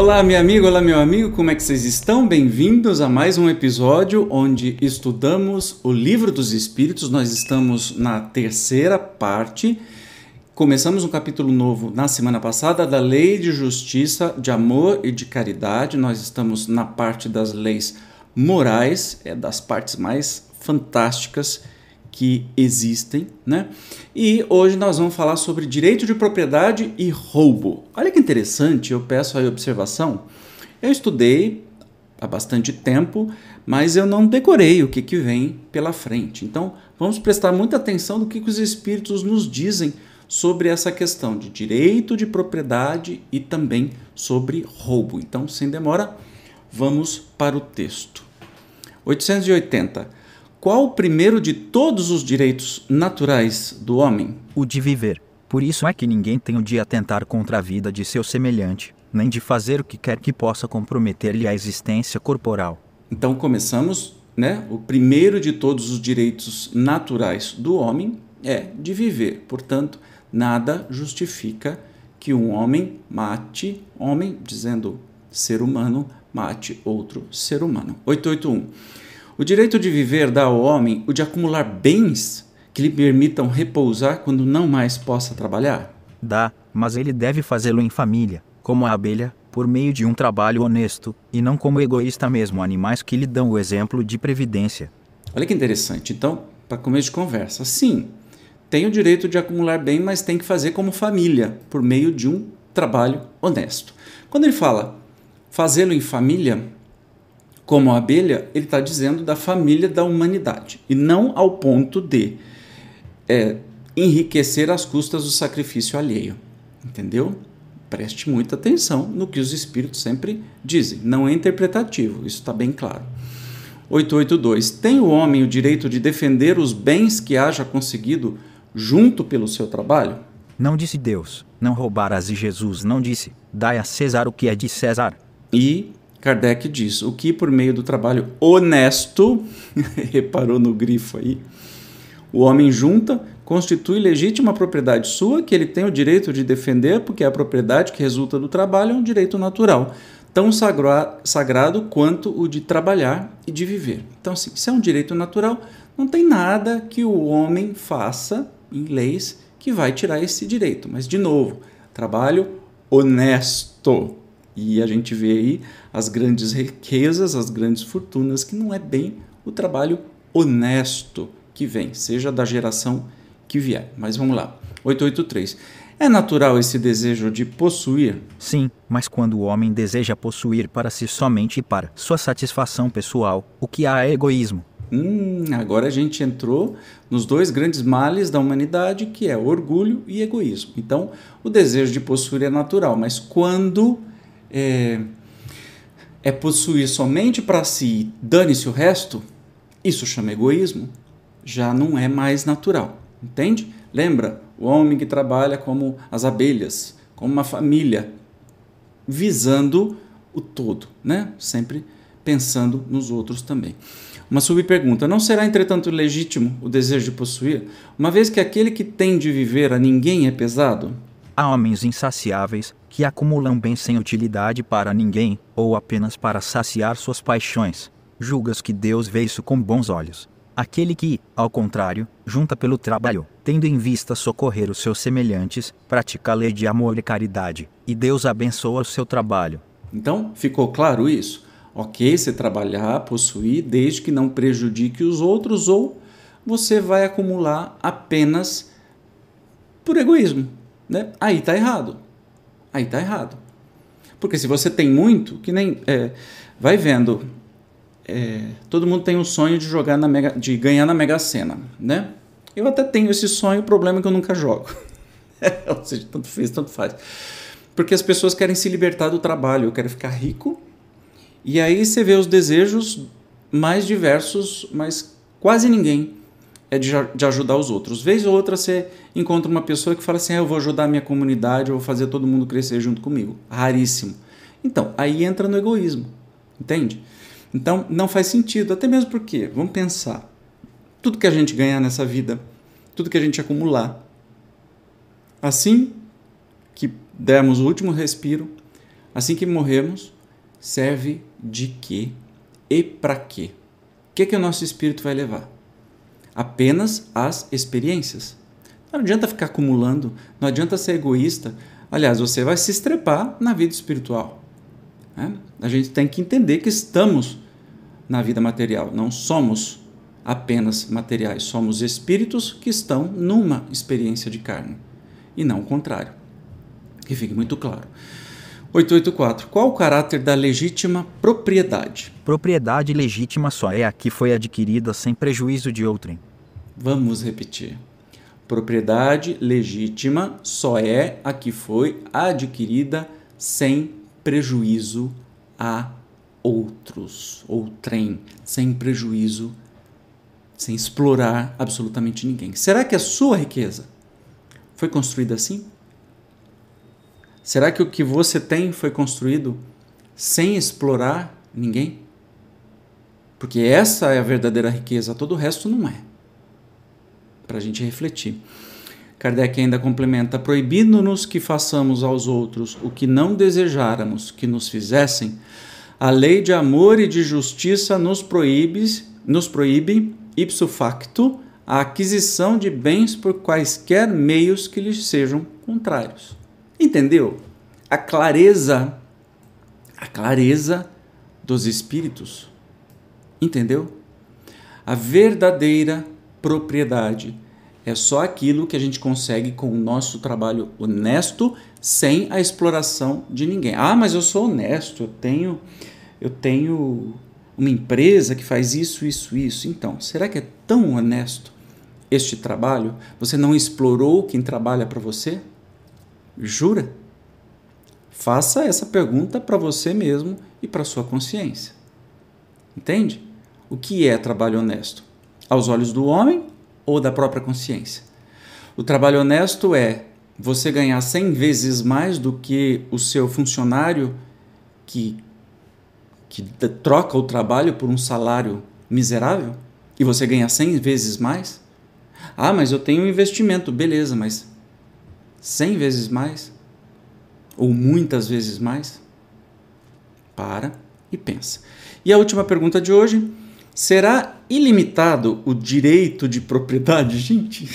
Olá, minha amiga, olá, meu amigo, como é que vocês estão? Bem-vindos a mais um episódio onde estudamos o Livro dos Espíritos. Nós estamos na terceira parte. Começamos um capítulo novo na semana passada da Lei de Justiça, de Amor e de Caridade. Nós estamos na parte das leis morais, é das partes mais fantásticas que existem, né? E hoje nós vamos falar sobre direito de propriedade e roubo. Olha que interessante, eu peço aí observação. Eu estudei há bastante tempo, mas eu não decorei o que, que vem pela frente. Então, vamos prestar muita atenção no que, que os espíritos nos dizem sobre essa questão de direito de propriedade e também sobre roubo. Então, sem demora, vamos para o texto. 880 qual o primeiro de todos os direitos naturais do homem? O de viver. Por isso é que ninguém tem o de atentar contra a vida de seu semelhante, nem de fazer o que quer que possa comprometer-lhe a existência corporal. Então começamos, né? O primeiro de todos os direitos naturais do homem é de viver. Portanto, nada justifica que um homem mate homem, dizendo ser humano, mate outro ser humano. 881. O direito de viver dá ao homem o de acumular bens que lhe permitam repousar quando não mais possa trabalhar? Dá, mas ele deve fazê-lo em família, como a abelha, por meio de um trabalho honesto, e não como egoísta mesmo animais que lhe dão o exemplo de previdência. Olha que interessante. Então, para começo de conversa, sim, tem o direito de acumular bem, mas tem que fazer como família, por meio de um trabalho honesto. Quando ele fala fazê-lo em família, como a abelha, ele está dizendo da família da humanidade e não ao ponto de é, enriquecer às custas do sacrifício alheio. Entendeu? Preste muita atenção no que os espíritos sempre dizem. Não é interpretativo, isso está bem claro. 882. Tem o homem o direito de defender os bens que haja conseguido junto pelo seu trabalho? Não disse Deus, não roubarás, e Jesus não disse, dai a César o que é de César. E Kardec diz: o que por meio do trabalho honesto, reparou no grifo aí, o homem junta, constitui legítima propriedade sua, que ele tem o direito de defender, porque a propriedade que resulta do trabalho é um direito natural, tão sagra sagrado quanto o de trabalhar e de viver. Então, assim, se é um direito natural, não tem nada que o homem faça em leis que vai tirar esse direito. Mas, de novo, trabalho honesto. E a gente vê aí as grandes riquezas, as grandes fortunas, que não é bem o trabalho honesto que vem, seja da geração que vier. Mas vamos lá. 883. É natural esse desejo de possuir? Sim, mas quando o homem deseja possuir para si somente e para sua satisfação pessoal, o que há é egoísmo. Hum, agora a gente entrou nos dois grandes males da humanidade, que é orgulho e egoísmo. Então, o desejo de possuir é natural, mas quando é, é possuir somente para si, dane-se o resto, isso chama egoísmo, já não é mais natural, entende? Lembra, o homem que trabalha como as abelhas, como uma família, visando o todo, né? Sempre pensando nos outros também. Uma subpergunta: não será, entretanto, legítimo o desejo de possuir, uma vez que aquele que tem de viver a ninguém é pesado? Há homens insaciáveis que acumulam bens sem utilidade para ninguém ou apenas para saciar suas paixões. Julgas que Deus vê isso com bons olhos. Aquele que, ao contrário, junta pelo trabalho, tendo em vista socorrer os seus semelhantes, pratica a lei de amor e caridade, e Deus abençoa o seu trabalho. Então, ficou claro isso? Ok, você trabalhar, possuir, desde que não prejudique os outros, ou você vai acumular apenas por egoísmo, né? Aí está errado. Aí está errado. Porque se você tem muito, que nem. É, vai vendo. É, todo mundo tem o sonho de jogar na mega, de ganhar na Mega Sena, né? Eu até tenho esse sonho, o problema é que eu nunca jogo. Ou seja, tanto fez, tanto faz. Porque as pessoas querem se libertar do trabalho, eu quero ficar rico. E aí você vê os desejos mais diversos, mas quase ninguém é de, de ajudar os outros. Vez ou outra você encontra uma pessoa que fala assim: ah, eu vou ajudar a minha comunidade, eu vou fazer todo mundo crescer junto comigo. Raríssimo. Então, aí entra no egoísmo, entende? Então, não faz sentido, até mesmo porque, vamos pensar, tudo que a gente ganhar nessa vida, tudo que a gente acumular, assim que dermos o último respiro, assim que morrermos, serve de quê e para quê? O que, que o nosso espírito vai levar? Apenas as experiências. Não adianta ficar acumulando, não adianta ser egoísta. Aliás, você vai se estrepar na vida espiritual. Né? A gente tem que entender que estamos na vida material, não somos apenas materiais, somos espíritos que estão numa experiência de carne e não o contrário. Que fique muito claro. 884. Qual o caráter da legítima propriedade? Propriedade legítima só é a que foi adquirida sem prejuízo de outrem. Vamos repetir. Propriedade legítima só é a que foi adquirida sem prejuízo a outros, outrem, sem prejuízo, sem explorar absolutamente ninguém. Será que a sua riqueza foi construída assim? Será que o que você tem foi construído sem explorar ninguém? Porque essa é a verdadeira riqueza, todo o resto não é. Para a gente refletir. Kardec ainda complementa: proibindo-nos que façamos aos outros o que não desejáramos que nos fizessem, a lei de amor e de justiça nos proíbe, nos proíbe ipso facto a aquisição de bens por quaisquer meios que lhes sejam contrários. Entendeu? A clareza, a clareza dos espíritos. Entendeu? A verdadeira propriedade é só aquilo que a gente consegue com o nosso trabalho honesto, sem a exploração de ninguém. Ah, mas eu sou honesto, eu tenho eu tenho uma empresa que faz isso, isso, isso. Então, será que é tão honesto este trabalho? Você não explorou quem trabalha para você? Jura? Faça essa pergunta para você mesmo e para sua consciência. Entende? O que é trabalho honesto? Aos olhos do homem ou da própria consciência? O trabalho honesto é você ganhar 100 vezes mais do que o seu funcionário que, que troca o trabalho por um salário miserável e você ganha 100 vezes mais? Ah, mas eu tenho um investimento, beleza, mas 100 vezes mais? Ou muitas vezes mais? Para e pensa. E a última pergunta de hoje: será ilimitado o direito de propriedade? Gente,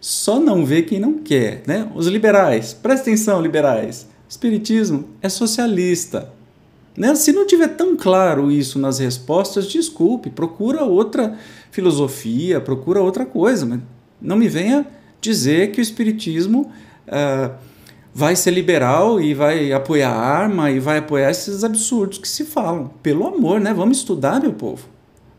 só não vê quem não quer, né? Os liberais, presta atenção, liberais. Espiritismo é socialista. Né? Se não tiver tão claro isso nas respostas, desculpe, procura outra filosofia, procura outra coisa, mas não me venha dizer que o Espiritismo uh, vai ser liberal e vai apoiar a arma e vai apoiar esses absurdos que se falam. Pelo amor, né? Vamos estudar, meu povo.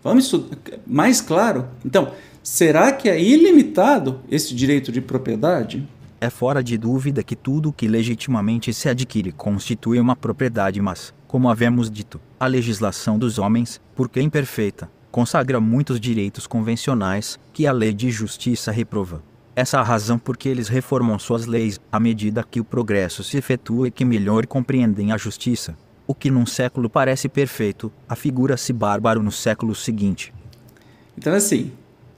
Vamos estudar. Mais claro. Então, será que é ilimitado esse direito de propriedade? É fora de dúvida que tudo que legitimamente se adquire constitui uma propriedade, mas, como havemos dito, a legislação dos homens, porque imperfeita, consagra muitos direitos convencionais que a lei de justiça reprova. Essa é a razão por que eles reformam suas leis à medida que o progresso se efetua e que melhor compreendem a justiça. O que num século parece perfeito, afigura-se bárbaro no século seguinte. Então, assim,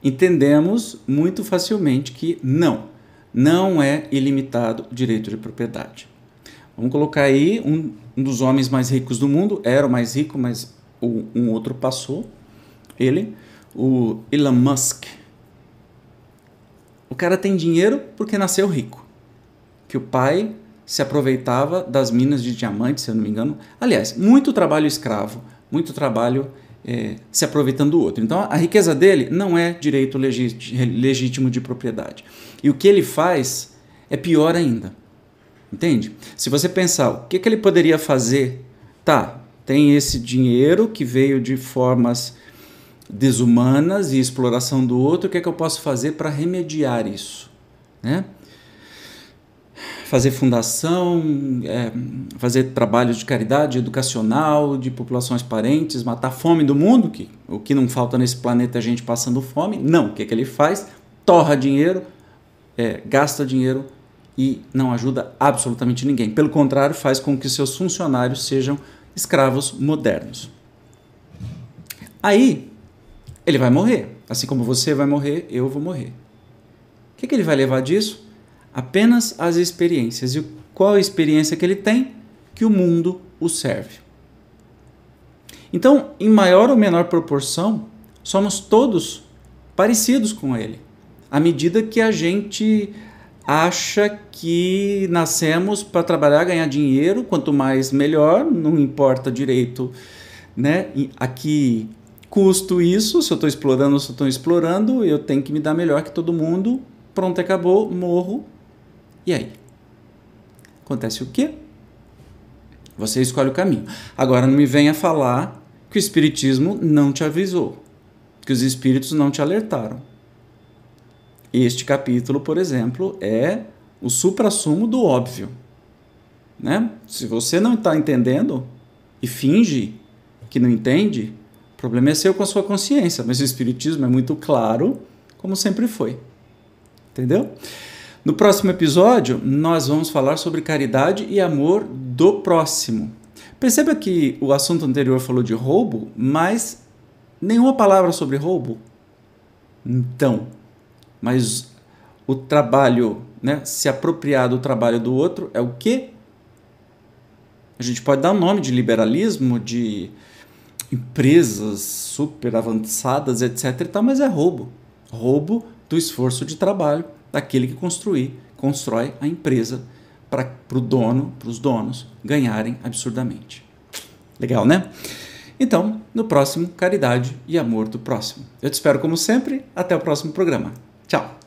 entendemos muito facilmente que não, não é ilimitado o direito de propriedade. Vamos colocar aí um, um dos homens mais ricos do mundo, era o mais rico, mas um outro passou, ele, o Elon Musk o cara tem dinheiro porque nasceu rico. Que o pai se aproveitava das minas de diamantes, se eu não me engano. Aliás, muito trabalho escravo, muito trabalho é, se aproveitando do outro. Então, a riqueza dele não é direito legítimo de propriedade. E o que ele faz é pior ainda. Entende? Se você pensar, o que, que ele poderia fazer? Tá, tem esse dinheiro que veio de formas desumanas e exploração do outro, o que é que eu posso fazer para remediar isso? Né? Fazer fundação, é, fazer trabalhos de caridade educacional, de populações parentes, matar fome do mundo, que o que não falta nesse planeta é gente passando fome. Não, o que, é que ele faz? Torra dinheiro, é, gasta dinheiro e não ajuda absolutamente ninguém. Pelo contrário, faz com que seus funcionários sejam escravos modernos. Aí, ele vai morrer. Assim como você vai morrer, eu vou morrer. O que, que ele vai levar disso? Apenas as experiências. E qual a experiência que ele tem? que o mundo o serve. Então, em maior ou menor proporção, somos todos parecidos com ele, à medida que a gente acha que nascemos para trabalhar, ganhar dinheiro, quanto mais melhor, não importa direito, né? Aqui custo isso, se eu estou explorando ou se eu estou explorando, eu tenho que me dar melhor que todo mundo. Pronto, acabou, morro. E aí? Acontece o quê? Você escolhe o caminho. Agora não me venha falar que o Espiritismo não te avisou, que os espíritos não te alertaram. Este capítulo, por exemplo, é o suprassumo do óbvio. Né? Se você não está entendendo e finge que não entende, o problema é seu com a sua consciência, mas o Espiritismo é muito claro, como sempre foi. Entendeu? No próximo episódio, nós vamos falar sobre caridade e amor do próximo. Perceba que o assunto anterior falou de roubo, mas nenhuma palavra sobre roubo. Então, mas o trabalho, né, se apropriar do trabalho do outro é o quê? A gente pode dar um nome de liberalismo, de empresas super avançadas, etc. E tal, mas é roubo. Roubo do esforço de trabalho daquele que construir, constrói a empresa para o dono, para os donos ganharem absurdamente. Legal, né? Então, no próximo, caridade e amor do próximo. Eu te espero como sempre. Até o próximo programa. Tchau!